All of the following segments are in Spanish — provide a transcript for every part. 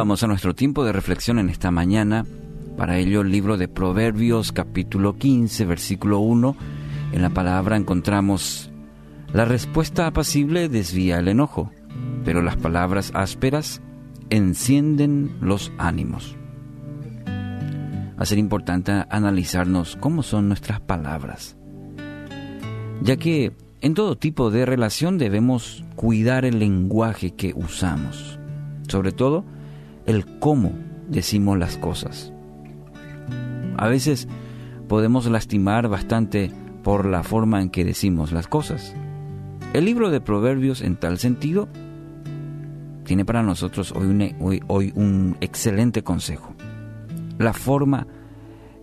Vamos a nuestro tiempo de reflexión en esta mañana. Para ello, el libro de Proverbios, capítulo 15, versículo 1. En la palabra encontramos, la respuesta apacible desvía el enojo, pero las palabras ásperas encienden los ánimos. Va a ser importante analizarnos cómo son nuestras palabras, ya que en todo tipo de relación debemos cuidar el lenguaje que usamos, sobre todo el cómo decimos las cosas. A veces podemos lastimar bastante por la forma en que decimos las cosas. El libro de Proverbios en tal sentido tiene para nosotros hoy un, un excelente consejo. La forma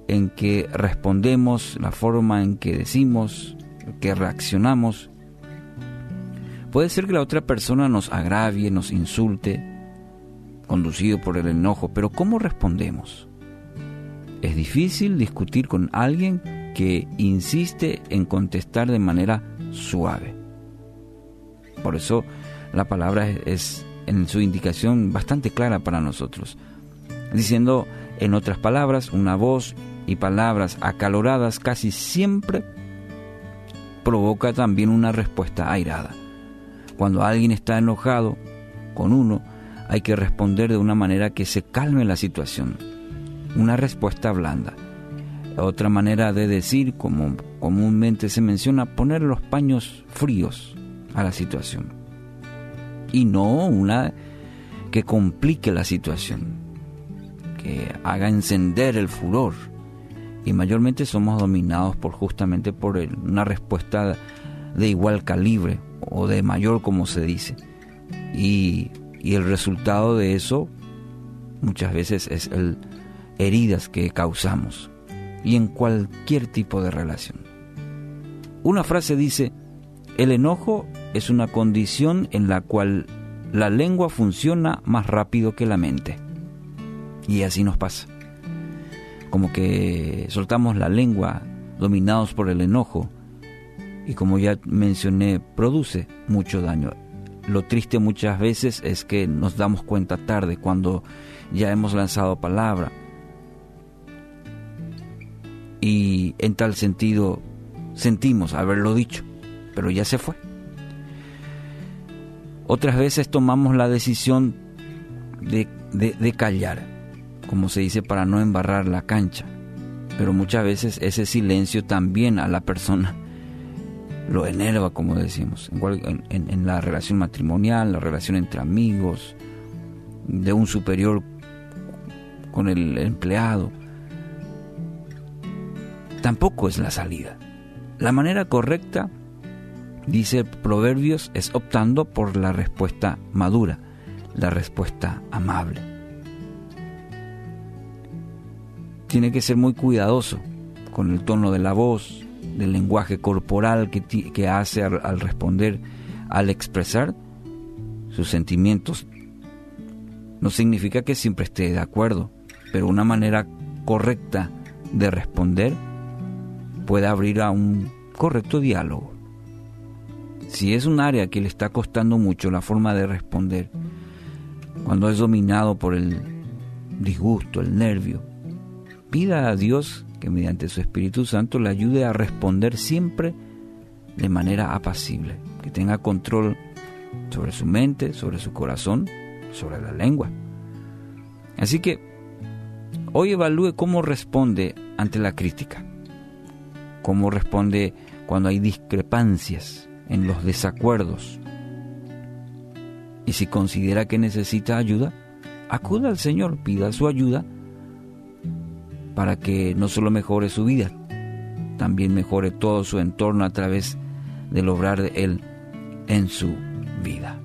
en que respondemos, la forma en que decimos, que reaccionamos. Puede ser que la otra persona nos agravie, nos insulte, conducido por el enojo, pero ¿cómo respondemos? Es difícil discutir con alguien que insiste en contestar de manera suave. Por eso la palabra es en su indicación bastante clara para nosotros, diciendo en otras palabras, una voz y palabras acaloradas casi siempre provoca también una respuesta airada. Cuando alguien está enojado con uno, hay que responder de una manera que se calme la situación. Una respuesta blanda. Otra manera de decir, como comúnmente se menciona, poner los paños fríos a la situación. Y no una que complique la situación, que haga encender el furor y mayormente somos dominados por justamente por una respuesta de igual calibre o de mayor como se dice y, el resultado de eso muchas veces es el heridas que causamos. Y en cualquier tipo de relación. Una frase dice el enojo es una condición en la cual la lengua funciona más rápido que la mente y así nos pasa. Como que soltamos la lengua dominados por el enojo. Y como ya mencioné produce mucho daño. Lo triste muchas veces es que nos damos cuenta tarde cuando ya hemos lanzado palabra y en tal sentido sentimos haberlo dicho, pero ya se fue. Otras veces tomamos la decisión de, de, callar como se dice, para no embarrar la cancha. Pero muchas veces ese silencio también a la persona lo enerva, como decimos, en, en, la relación matrimonial, la relación entre amigos, de un superior con el empleado. Tampoco es la salida. La manera correcta, dice Proverbios, es optando por la respuesta madura, la respuesta amable. tiene que ser muy cuidadoso con el tono de la voz, del lenguaje corporal que, hace al, responder, al expresar sus sentimientos. No significa que siempre esté de acuerdo, pero una manera correcta de responder puede abrir a un correcto diálogo. Si es un área que le está costando mucho la forma de responder, cuando es dominado por el disgusto, el nervio, pida a Dios que mediante su Espíritu Santo le ayude a responder siempre de manera apacible, que tenga control sobre su mente, sobre su corazón, sobre la lengua. Así que hoy evalúe cómo responde ante la crítica, cómo responde cuando hay discrepancias en los desacuerdos. Y si considera que necesita ayuda, acuda al Señor, pida su ayuda para que no solo mejore su vida, también mejore todo su entorno a través del obrar de Él en su vida.